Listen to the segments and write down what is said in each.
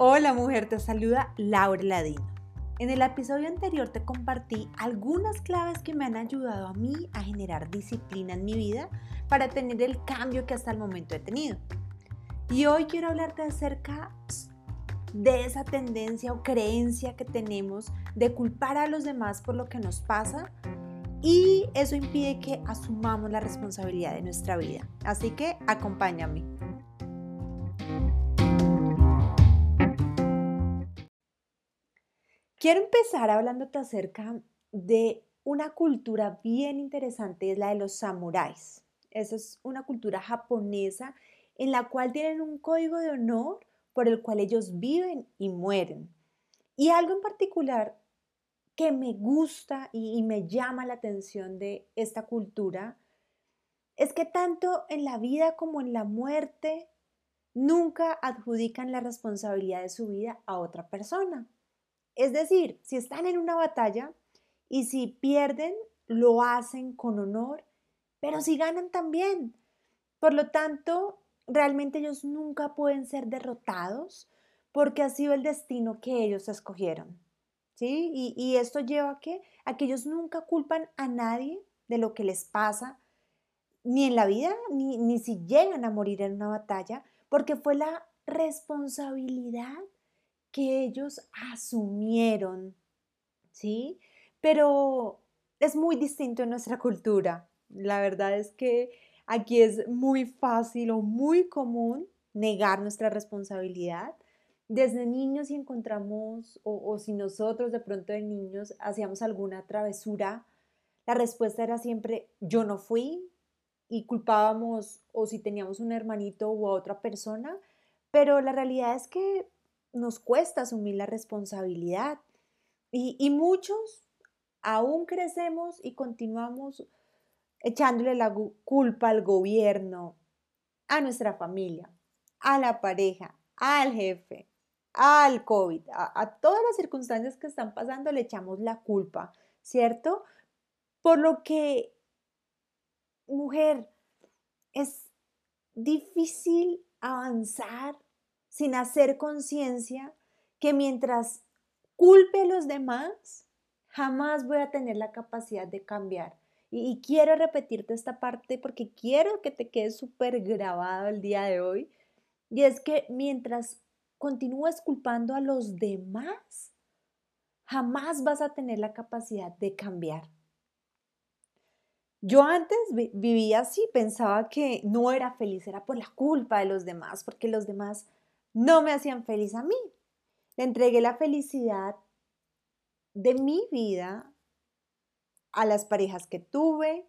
Hola mujer, te saluda Laura Ladino. En el episodio anterior te compartí algunas claves que me han ayudado a mí a generar disciplina en mi vida para tener el cambio que hasta el momento he tenido. Y hoy quiero hablarte acerca de esa tendencia o creencia que tenemos de culpar a los demás por lo que nos pasa y eso impide que asumamos la responsabilidad de nuestra vida. Así que acompáñame. Quiero empezar hablándote acerca de una cultura bien interesante, es la de los samuráis. Esa es una cultura japonesa en la cual tienen un código de honor por el cual ellos viven y mueren. Y algo en particular que me gusta y, me llama la atención de esta cultura es que tanto en la vida como en la muerte nunca adjudican la responsabilidad de su vida a otra persona. Es decir, si están en una batalla y si pierden, lo hacen con honor, pero si ganan también. Por lo tanto, realmente ellos nunca pueden ser derrotados porque ha sido el destino que ellos escogieron. ¿Sí? Y, esto lleva a que, a ellos nunca culpan a nadie de lo que les pasa, ni en la vida, ni, ni si llegan a morir en una batalla, porque fue la responsabilidad que ellos asumieron, ¿sí? Pero es muy distinto en nuestra cultura. La verdad es que aquí es muy fácil o muy común negar nuestra responsabilidad. Desde niños si encontramos o, o si nosotros de pronto de niños hacíamos alguna travesura, la respuesta era siempre yo no fui y culpábamos o si teníamos un hermanito u otra persona, pero la realidad es que nos cuesta asumir la responsabilidad. Y, muchos aún crecemos y continuamos echándole la culpa al gobierno, a nuestra familia, a la pareja, al jefe, al COVID, a, a, todas las circunstancias que están pasando, le echamos la culpa, ¿cierto? Por lo que, mujer, es difícil avanzar sin hacer conciencia que mientras culpe a los demás, jamás voy a tener la capacidad de cambiar. Y, quiero repetirte esta parte porque quiero que te quede súper grabado el día de hoy. Y es que mientras continúes culpando a los demás, jamás vas a tener la capacidad de cambiar. Yo antes vivía así, pensaba que no era feliz, era por la culpa de los demás, porque los demás no me hacían feliz a mí. Le entregué la felicidad de mi vida a las parejas que tuve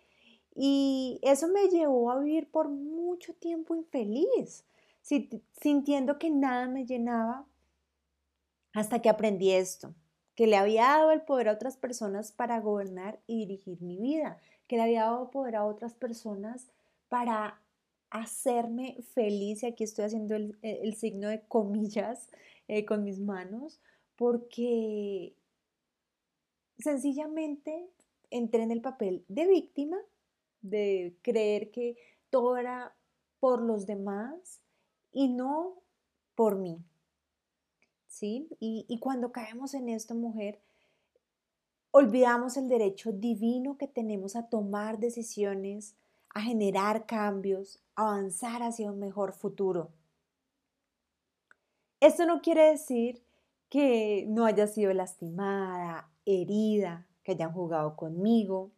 y eso me llevó a vivir por mucho tiempo infeliz, sintiendo que nada me llenaba hasta que aprendí esto, que le había dado el poder a otras personas para gobernar y dirigir mi vida, que le había dado poder a otras personas para hacerme feliz, y aquí estoy haciendo el, eh, signo de comillas eh, con mis manos, porque sencillamente entré en el papel de víctima, de creer que todo era por los demás y no por mí. ¿Sí? Y, y cuando caemos en esto, mujer, olvidamos el derecho divino que tenemos a tomar decisiones, a generar cambios, avanzar hacia un mejor futuro. Esto no quiere decir que no haya sido lastimada, herida, que hayan jugado conmigo,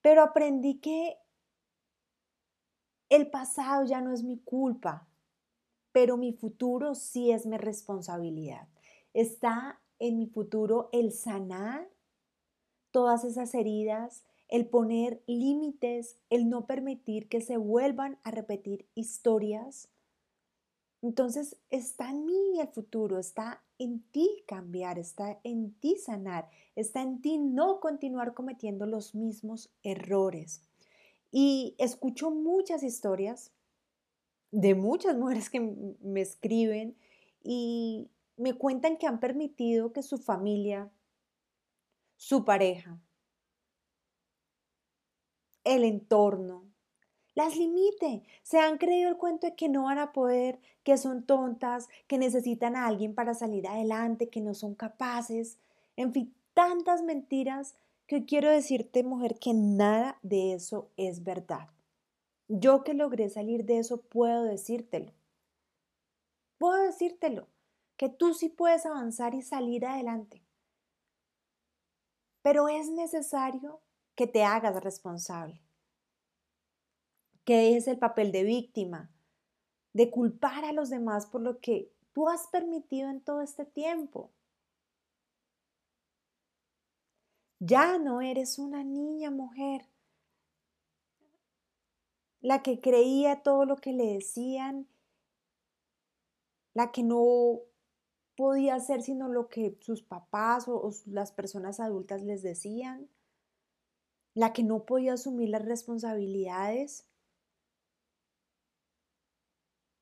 pero aprendí que el pasado ya no es mi culpa, pero mi futuro sí es mi responsabilidad. Está en mi futuro el sanar todas esas heridas, el poner límites, el no permitir que se vuelvan a repetir historias. Entonces está en mí el futuro, está en ti cambiar, está en ti sanar, está en ti no continuar cometiendo los mismos errores. Y escucho muchas historias de muchas mujeres que me escriben y me cuentan que han permitido que su familia, su pareja, el entorno, las limite. Se han creído el cuento de que no van a poder, que son tontas, que necesitan a alguien para salir adelante, que no son capaces. En fin, tantas mentiras que quiero decirte, mujer, que nada de eso es verdad. Yo que logré salir de eso puedo decírtelo. Puedo decírtelo, que tú sí puedes avanzar y salir adelante. Pero es necesario que te hagas responsable que es el papel de víctima, de culpar a los demás por lo que tú has permitido en todo este tiempo. Ya no eres una niña mujer, la que creía todo lo que le decían, la que no podía hacer sino lo que sus papás o, o las personas adultas les decían, la que no podía asumir las responsabilidades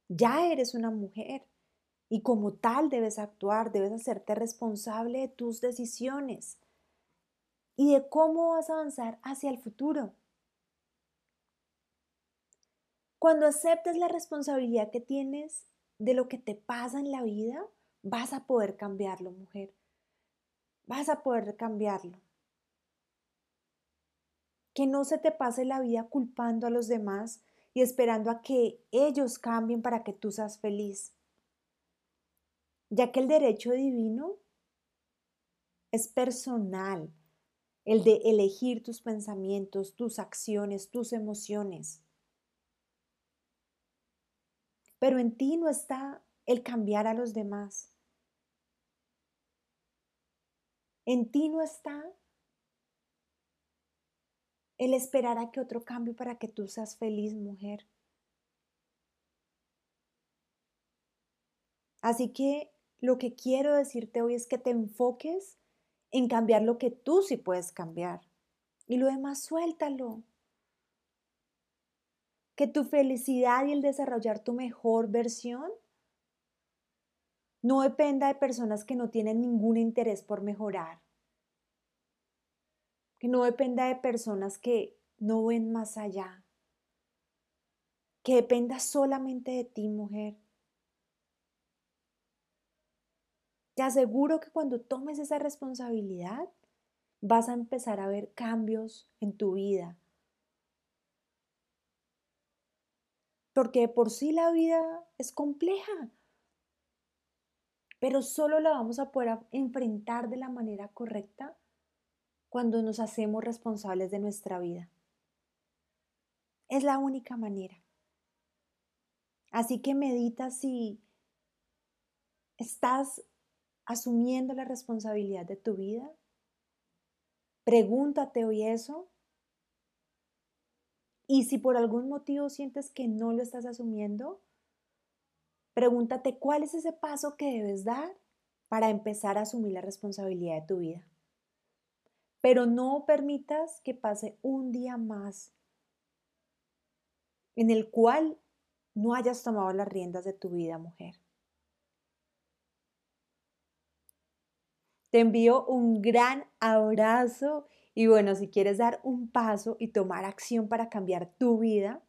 ya eres una mujer y como tal debes actuar, debes hacerte responsable de tus decisiones y de cómo vas a avanzar hacia el futuro. Cuando aceptes la responsabilidad que tienes de lo que te pasa en la vida, vas a poder cambiarlo, mujer. Vas a poder cambiarlo. Que no se te pase la vida culpando a los demás y esperando a que ellos cambien para que tú seas feliz. Ya que el derecho divino es personal, el de elegir tus pensamientos, tus acciones, tus emociones. Pero en ti no está el cambiar a los demás. En ti no está el esperar a que otro cambie para que tú seas feliz, mujer. Así que lo que quiero decirte hoy es que te enfoques en cambiar lo que tú sí puedes cambiar. Y lo demás, suéltalo. Que tu felicidad y el desarrollar tu mejor versión no dependa de personas que no tienen ningún interés por mejorar que no dependa de personas que no ven más allá, que dependa solamente de ti, mujer. Te aseguro que cuando tomes esa responsabilidad, vas a empezar a ver cambios en tu vida. Porque por sí la vida es compleja, pero solo la vamos a poder enfrentar de la manera correcta cuando nos hacemos responsables de nuestra vida. Es la única manera. Así que medita si estás asumiendo la responsabilidad de tu vida. Pregúntate hoy eso. Y si por algún motivo sientes que no lo estás asumiendo, pregúntate cuál es ese paso que debes dar para empezar a asumir la responsabilidad de tu vida pero no permitas que pase un día más en el cual no hayas tomado las riendas de tu vida, mujer. Te envío un gran abrazo y bueno, si quieres dar un paso y tomar acción para cambiar tu vida,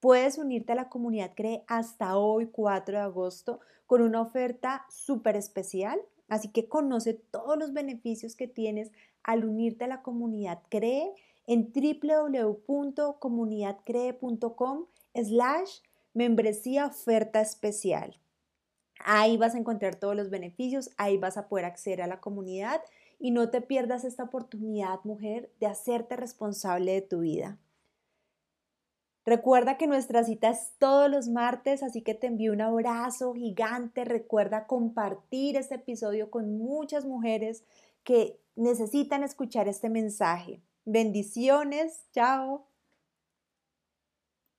puedes unirte a la comunidad CREE hasta hoy, 4 de agosto, con una oferta súper especial. Así que conoce todos los beneficios que tienes al unirte a la comunidad CREE en www.comunidadcree.com slash membresía oferta especial. Ahí vas a encontrar todos los beneficios, ahí vas a poder acceder a la comunidad y no te pierdas esta oportunidad, mujer, de hacerte responsable de tu vida. Recuerda que nuestra cita es todos los martes, así que te envío un abrazo gigante. Recuerda compartir este episodio con muchas mujeres que necesitan escuchar este mensaje. Bendiciones, chao.